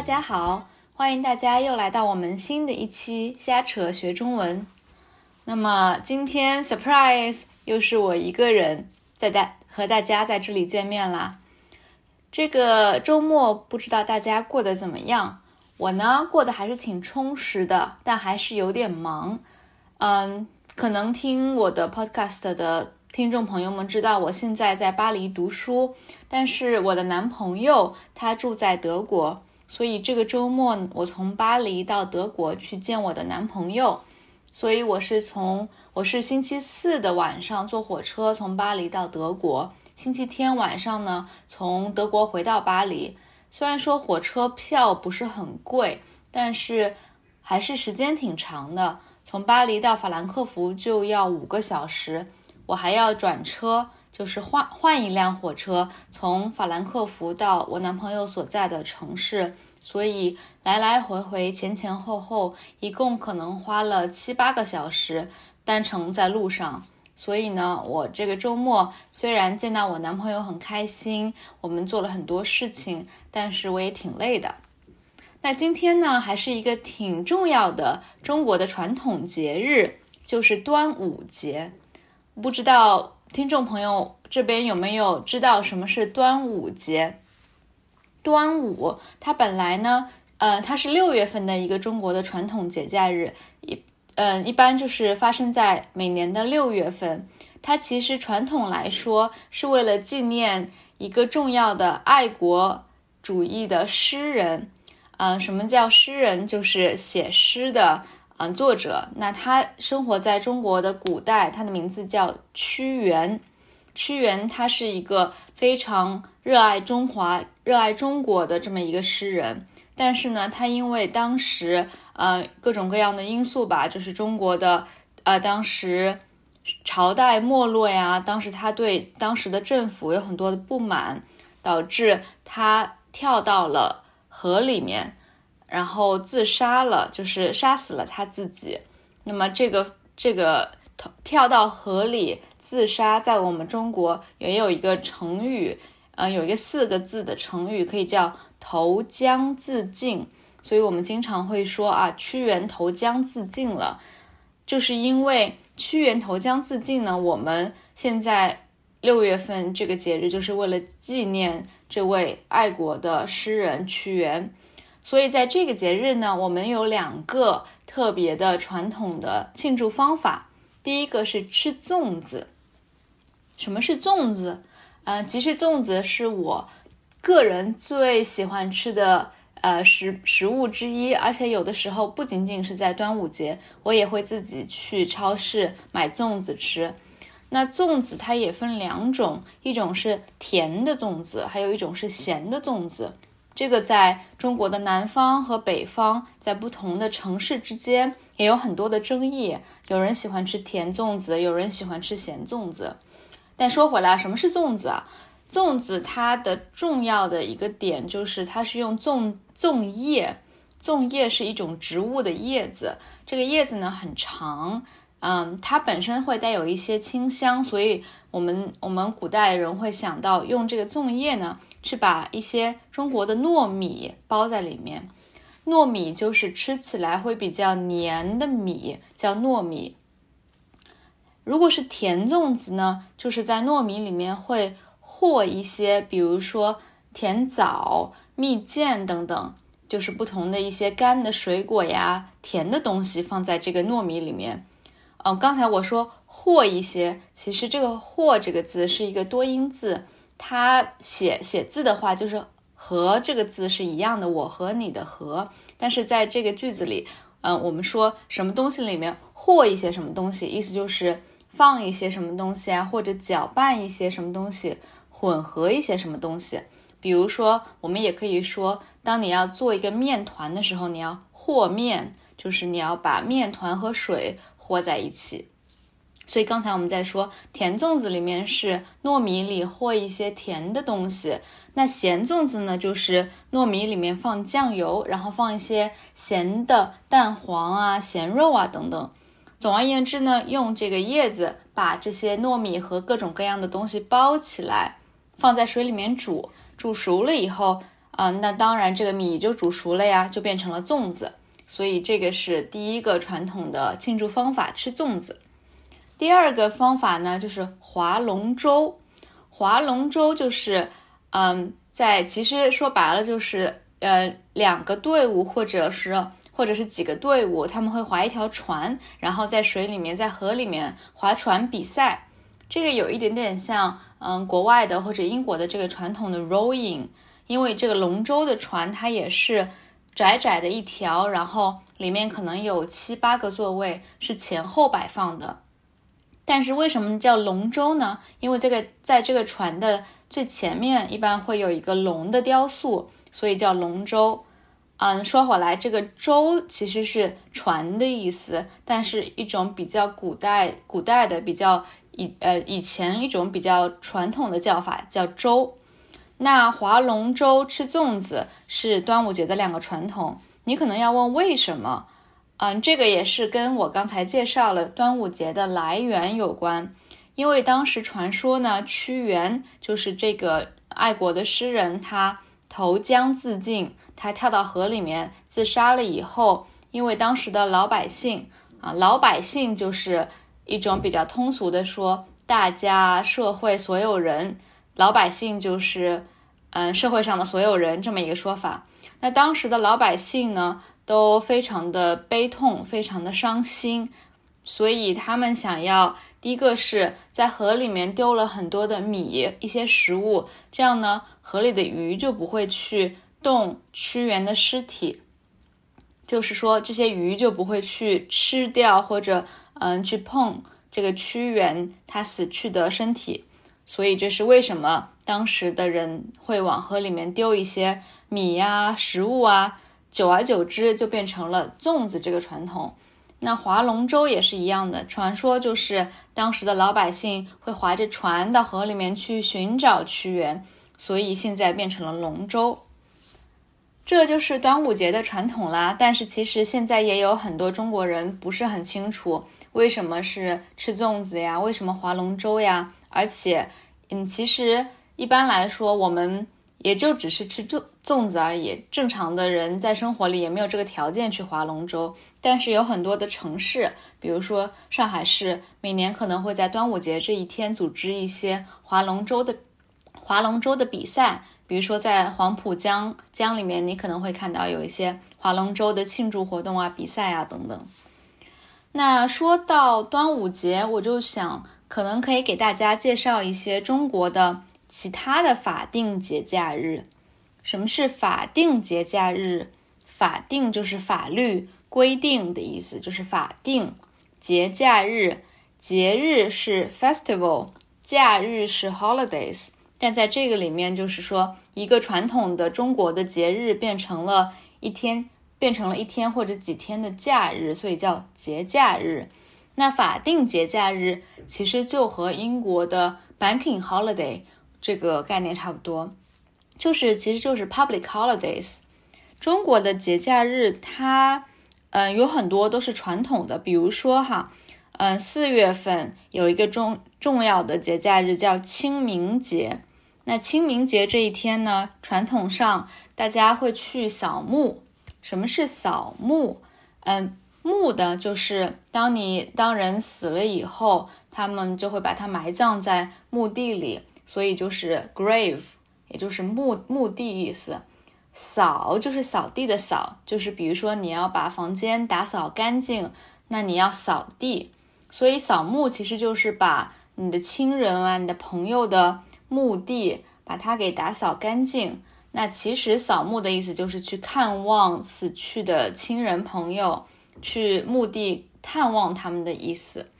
大家好，欢迎大家又来到我们新的一期瞎扯学中文。那么今天 surprise 又是我一个人在大和大家在这里见面啦。这个周末不知道大家过得怎么样？我呢过得还是挺充实的，但还是有点忙。嗯，可能听我的 podcast 的听众朋友们知道，我现在在巴黎读书，但是我的男朋友他住在德国，所以这个周末我从巴黎到德国去见我的男朋友。所以我是从我是星期四的晚上坐火车从巴黎到德国，星期天晚上呢从德国回到巴黎。虽然说火车票不是很贵，但是还是时间挺长的。从巴黎到法兰克福就要五个小时，我还要转车，就是换换一辆火车从法兰克福到我男朋友所在的城市。所以来来回回前前后后一共可能花了七八个小时单程在路上。所以呢，我这个周末虽然见到我男朋友很开心，我们做了很多事情，但是我也挺累的。那今天呢，还是一个挺重要的中国的传统节日，就是端午节。不知道听众朋友这边有没有知道什么是端午节？端午它本来呢，呃，它是六月份的一个中国的传统节假日，一，嗯，一般就是发生在每年的六月份。它其实传统来说是为了纪念一个重要的爱国主义的诗人，嗯，什么叫诗人？就是写诗的，嗯，作者。那他生活在中国的古代，他的名字叫屈原。屈原他是一个非常热爱中华、热爱中国的这么一个诗人，但是呢，他因为当时呃各种各样的因素吧，就是中国的呃当时朝代没落呀，当时他对当时的政府有很多的不满，导致他跳到了河里面，然后自杀了，就是杀死了他自己。那么这个这个跳到河里。自杀在我们中国也有一个成语，呃，有一个四个字的成语可以叫投江自尽，所以我们经常会说啊，屈原投江自尽了，就是因为屈原投江自尽呢。我们现在六月份这个节日就是为了纪念这位爱国的诗人屈原，所以在这个节日呢，我们有两个特别的传统的庆祝方法。第一个是吃粽子。什么是粽子？呃，其实粽子是我个人最喜欢吃的呃食食物之一，而且有的时候不仅仅是在端午节，我也会自己去超市买粽子吃。那粽子它也分两种，一种是甜的粽子，还有一种是咸的粽子。这个在中国的南方和北方，在不同的城市之间也有很多的争议。有人喜欢吃甜粽子，有人喜欢吃咸粽子。但说回来，什么是粽子啊？粽子它的重要的一个点就是它是用粽粽叶，粽叶是一种植物的叶子，这个叶子呢很长，嗯，它本身会带有一些清香，所以我们我们古代人会想到用这个粽叶呢去把一些中国的糯米包在里面，糯米就是吃起来会比较黏的米，叫糯米。如果是甜粽子呢，就是在糯米里面会和一些，比如说甜枣、蜜饯等等，就是不同的一些干的水果呀、甜的东西放在这个糯米里面。嗯，刚才我说和一些，其实这个“和”这个字是一个多音字，它写写字的话就是和这个字是一样的，我和你的和。但是在这个句子里，嗯，我们说什么东西里面和一些什么东西，意思就是。放一些什么东西啊，或者搅拌一些什么东西，混合一些什么东西。比如说，我们也可以说，当你要做一个面团的时候，你要和面，就是你要把面团和水和在一起。所以刚才我们在说甜粽子里面是糯米里和一些甜的东西，那咸粽子呢，就是糯米里面放酱油，然后放一些咸的蛋黄啊、咸肉啊等等。总而言之呢，用这个叶子把这些糯米和各种各样的东西包起来，放在水里面煮，煮熟了以后，啊，那当然这个米就煮熟了呀，就变成了粽子。所以这个是第一个传统的庆祝方法，吃粽子。第二个方法呢，就是划龙舟。划龙舟就是，嗯，在其实说白了就是，呃，两个队伍或者是或者是几个队伍，他们会划一条船，然后在水里面，在河里面划船比赛。这个有一点点像，嗯，国外的或者英国的这个传统的 rowing，因为这个龙舟的船它也是窄窄的一条，然后里面可能有七八个座位，是前后摆放的。但是为什么叫龙舟呢？因为这个在这个船的最前面一般会有一个龙的雕塑，所以叫龙舟。嗯，说回来，这个舟其实是船的意思，但是一种比较古代、古代的比较以呃以前一种比较传统的叫法叫舟。那划龙舟、吃粽子是端午节的两个传统。你可能要问为什么？嗯，这个也是跟我刚才介绍了端午节的来源有关，因为当时传说呢，屈原就是这个爱国的诗人，他投江自尽，他跳到河里面自杀了以后，因为当时的老百姓啊，老百姓就是一种比较通俗的说，大家社会所有人，老百姓就是嗯社会上的所有人这么一个说法。那当时的老百姓呢？都非常的悲痛，非常的伤心，所以他们想要第一个是在河里面丢了很多的米，一些食物，这样呢，河里的鱼就不会去动屈原的尸体，就是说这些鱼就不会去吃掉或者嗯去碰这个屈原他死去的身体，所以这是为什么当时的人会往河里面丢一些米呀、食物啊。久而久之，就变成了粽子这个传统。那划龙舟也是一样的，传说就是当时的老百姓会划着船到河里面去寻找屈原，所以现在变成了龙舟。这就是端午节的传统啦。但是其实现在也有很多中国人不是很清楚为什么是吃粽子呀，为什么划龙舟呀？而且，嗯，其实一般来说我们。也就只是吃粽粽子而已，正常的人在生活里也没有这个条件去划龙舟。但是有很多的城市，比如说上海市，每年可能会在端午节这一天组织一些划龙舟的划龙舟的比赛。比如说在黄浦江江里面，你可能会看到有一些划龙舟的庆祝活动啊、比赛啊等等。那说到端午节，我就想可能可以给大家介绍一些中国的。其他的法定节假日，什么是法定节假日？法定就是法律规定的意思，就是法定节假日。节日是 festival，假日是 holidays。但在这个里面，就是说一个传统的中国的节日变成了一天，变成了一天或者几天的假日，所以叫节假日。那法定节假日其实就和英国的 banking holiday。这个概念差不多，就是其实就是 public holidays。中国的节假日，它嗯有很多都是传统的，比如说哈，嗯四月份有一个重重要的节假日叫清明节。那清明节这一天呢，传统上大家会去扫墓。什么是扫墓？嗯，墓的就是当你当人死了以后，他们就会把它埋葬在墓地里。所以就是 grave，也就是墓墓地意思。扫就是扫地的扫，就是比如说你要把房间打扫干净，那你要扫地。所以扫墓其实就是把你的亲人啊、你的朋友的墓地把它给打扫干净。那其实扫墓的意思就是去看望死去的亲人朋友，去墓地探望他们的意思。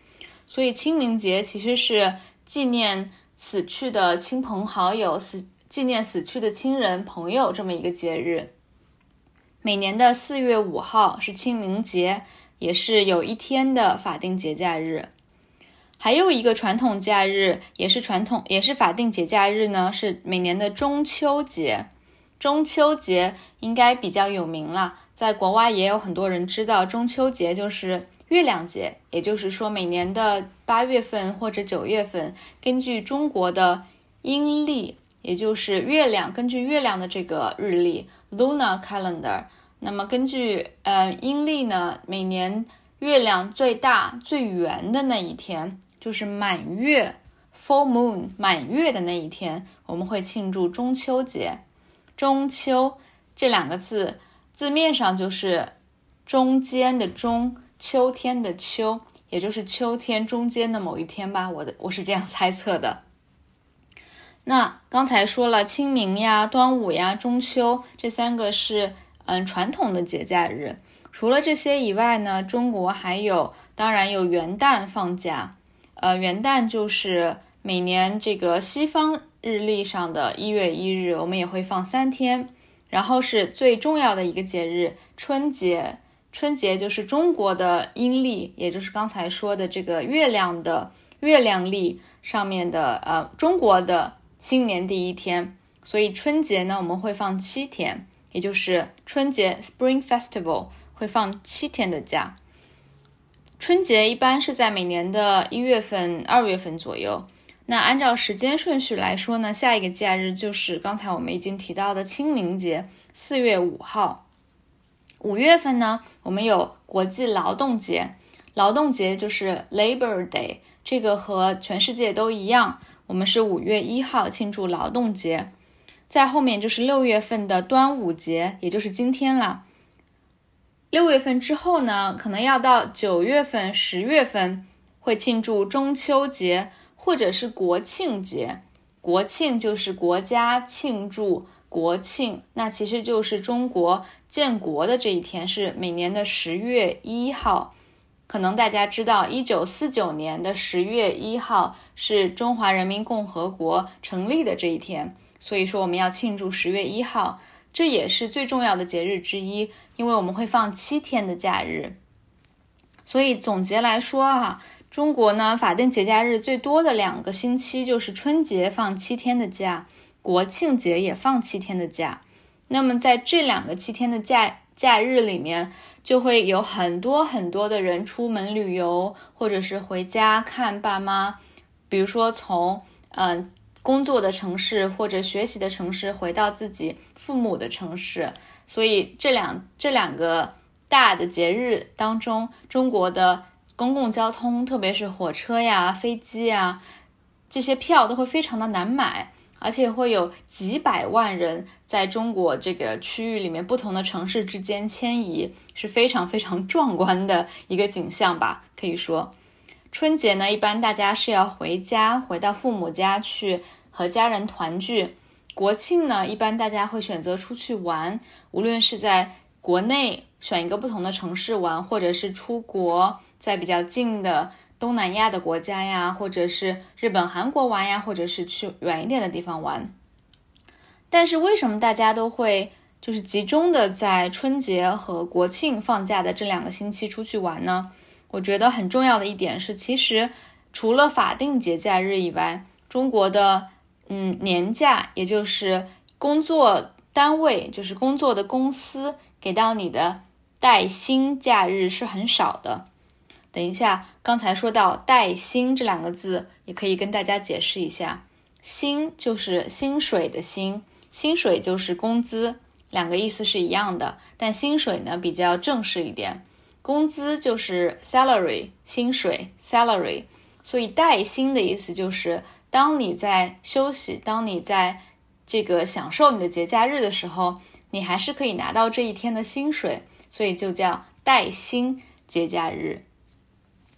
所以清明节其实是纪念。死去的亲朋好友，死纪念死去的亲人朋友这么一个节日。每年的四月五号是清明节，也是有一天的法定节假日。还有一个传统假日，也是传统，也是法定节假日呢，是每年的中秋节。中秋节应该比较有名了，在国外也有很多人知道中秋节就是。月亮节，也就是说，每年的八月份或者九月份，根据中国的阴历也就是月亮，根据月亮的这个日历 （lunar calendar）。那么根据呃阴历呢，每年月亮最大最圆的那一天就是满月 （full moon） 满月的那一天，我们会庆祝中秋节。中秋这两个字字面上就是中间的中，秋天的秋，也就是秋天中间的某一天吧。我的我是这样猜测的。那刚才说了清明呀、端午呀、中秋这三个是。嗯，传统的节假日，除了这些以外呢，中国还有，当然有元旦放假。呃，元旦就是每年这个西方日历上的一月一日，我们也会放三天。然后是最重要的一个节日——春节。春节就是中国的阴历，也就是刚才说的这个月亮的月亮历上面的呃中国的新年第一天。所以春节呢，我们会放七天。也就是春节 （Spring Festival） 会放七天的假。春节一般是在每年的一月份、二月份左右。那按照时间顺序来说呢，下一个假日就是刚才我们已经提到的清明节，四月五号。五月份呢，我们有国际劳动节，劳动节就是 Labor Day，这个和全世界都一样，我们是五月一号庆祝劳动节。在后面就是六月份的端午节，也就是今天了。六月份之后呢，可能要到九月份、十月份会庆祝中秋节或者是国庆节。国庆就是国家庆祝国庆，那其实就是中国建国的这一天，是每年的十月一号。可能大家知道，一九四九年的十月一号是中华人民共和国成立的这一天。所以说我们要庆祝十月一号，这也是最重要的节日之一，因为我们会放七天的假日。所以总结来说啊，中国呢法定节假日最多的两个星期就是春节放七天的假，国庆节也放七天的假。那么在这两个七天的假假日里面，就会有很多很多的人出门旅游，或者是回家看爸妈，比如说从嗯。工作的城市或者学习的城市，回到自己父母的城市，所以这两这两个大的节日当中，中国的公共交通，特别是火车呀、飞机呀，这些票都会非常的难买，而且会有几百万人在中国这个区域里面不同的城市之间迁移，是非常非常壮观的一个景象吧，可以说。春节呢，一般大家是要回家，回到父母家去和家人团聚。国庆呢，一般大家会选择出去玩，无论是在国内选一个不同的城市玩，或者是出国，在比较近的东南亚的国家呀，或者是日本、韩国玩呀，或者是去远一点的地方玩。但是为什么大家都会就是集中的在春节和国庆放假的这两个星期出去玩呢？我觉得很重要的一点是，其实除了法定节假日以外，中国的嗯年假，也就是工作单位，就是工作的公司给到你的带薪假日是很少的。等一下，刚才说到带薪这两个字，也可以跟大家解释一下，薪就是薪水的薪，薪水就是工资，两个意思是一样的，但薪水呢比较正式一点。工资就是 salary，薪水 salary，所以带薪的意思就是，当你在休息，当你在这个享受你的节假日的时候，你还是可以拿到这一天的薪水，所以就叫带薪节假日。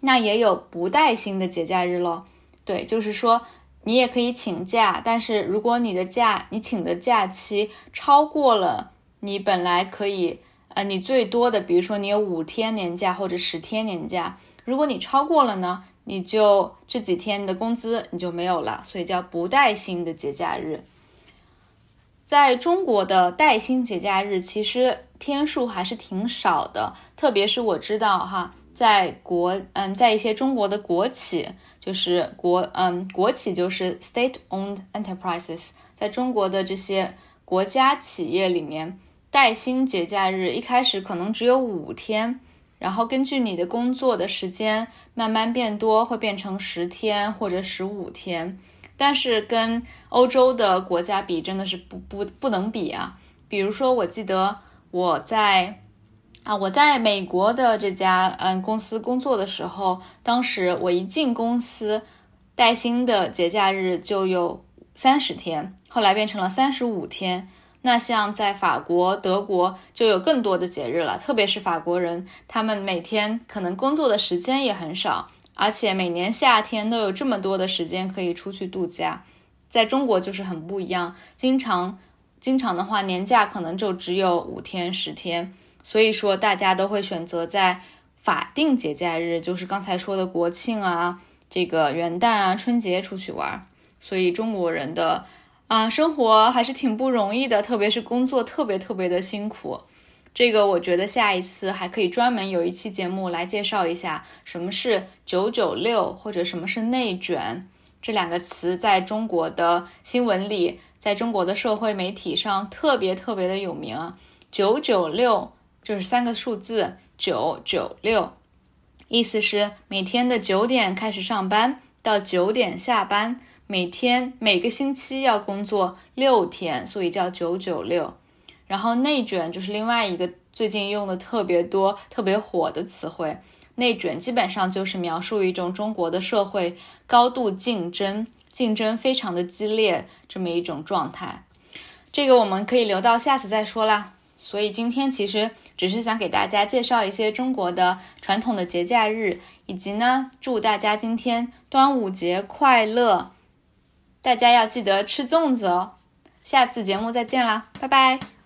那也有不带薪的节假日喽，对，就是说你也可以请假，但是如果你的假你请的假期超过了你本来可以。呃，你最多的，比如说你有五天年假或者十天年假，如果你超过了呢，你就这几天的工资你就没有了，所以叫不带薪的节假日。在中国的带薪节假日其实天数还是挺少的，特别是我知道哈，在国嗯，在一些中国的国企，就是国嗯国企就是 state-owned enterprises，在中国的这些国家企业里面。带薪节假日一开始可能只有五天，然后根据你的工作的时间慢慢变多，会变成十天或者十五天。但是跟欧洲的国家比，真的是不不不能比啊。比如说，我记得我在啊我在美国的这家嗯公司工作的时候，当时我一进公司，带薪的节假日就有三十天，后来变成了三十五天。那像在法国、德国就有更多的节日了，特别是法国人，他们每天可能工作的时间也很少，而且每年夏天都有这么多的时间可以出去度假。在中国就是很不一样，经常经常的话，年假可能就只有五天、十天，所以说大家都会选择在法定节假日，就是刚才说的国庆啊、这个元旦啊、春节出去玩。所以中国人的。啊，生活还是挺不容易的，特别是工作特别特别的辛苦。这个我觉得下一次还可以专门有一期节目来介绍一下什么是九九六或者什么是内卷这两个词，在中国的新闻里，在中国的社会媒体上特别特别的有名。九九六就是三个数字九九六，意思是每天的九点开始上班，到九点下班。每天每个星期要工作六天，所以叫九九六。然后内卷就是另外一个最近用的特别多、特别火的词汇。内卷基本上就是描述一种中国的社会高度竞争、竞争非常的激烈这么一种状态。这个我们可以留到下次再说啦。所以今天其实只是想给大家介绍一些中国的传统的节假日，以及呢，祝大家今天端午节快乐。大家要记得吃粽子哦！下次节目再见啦，拜拜。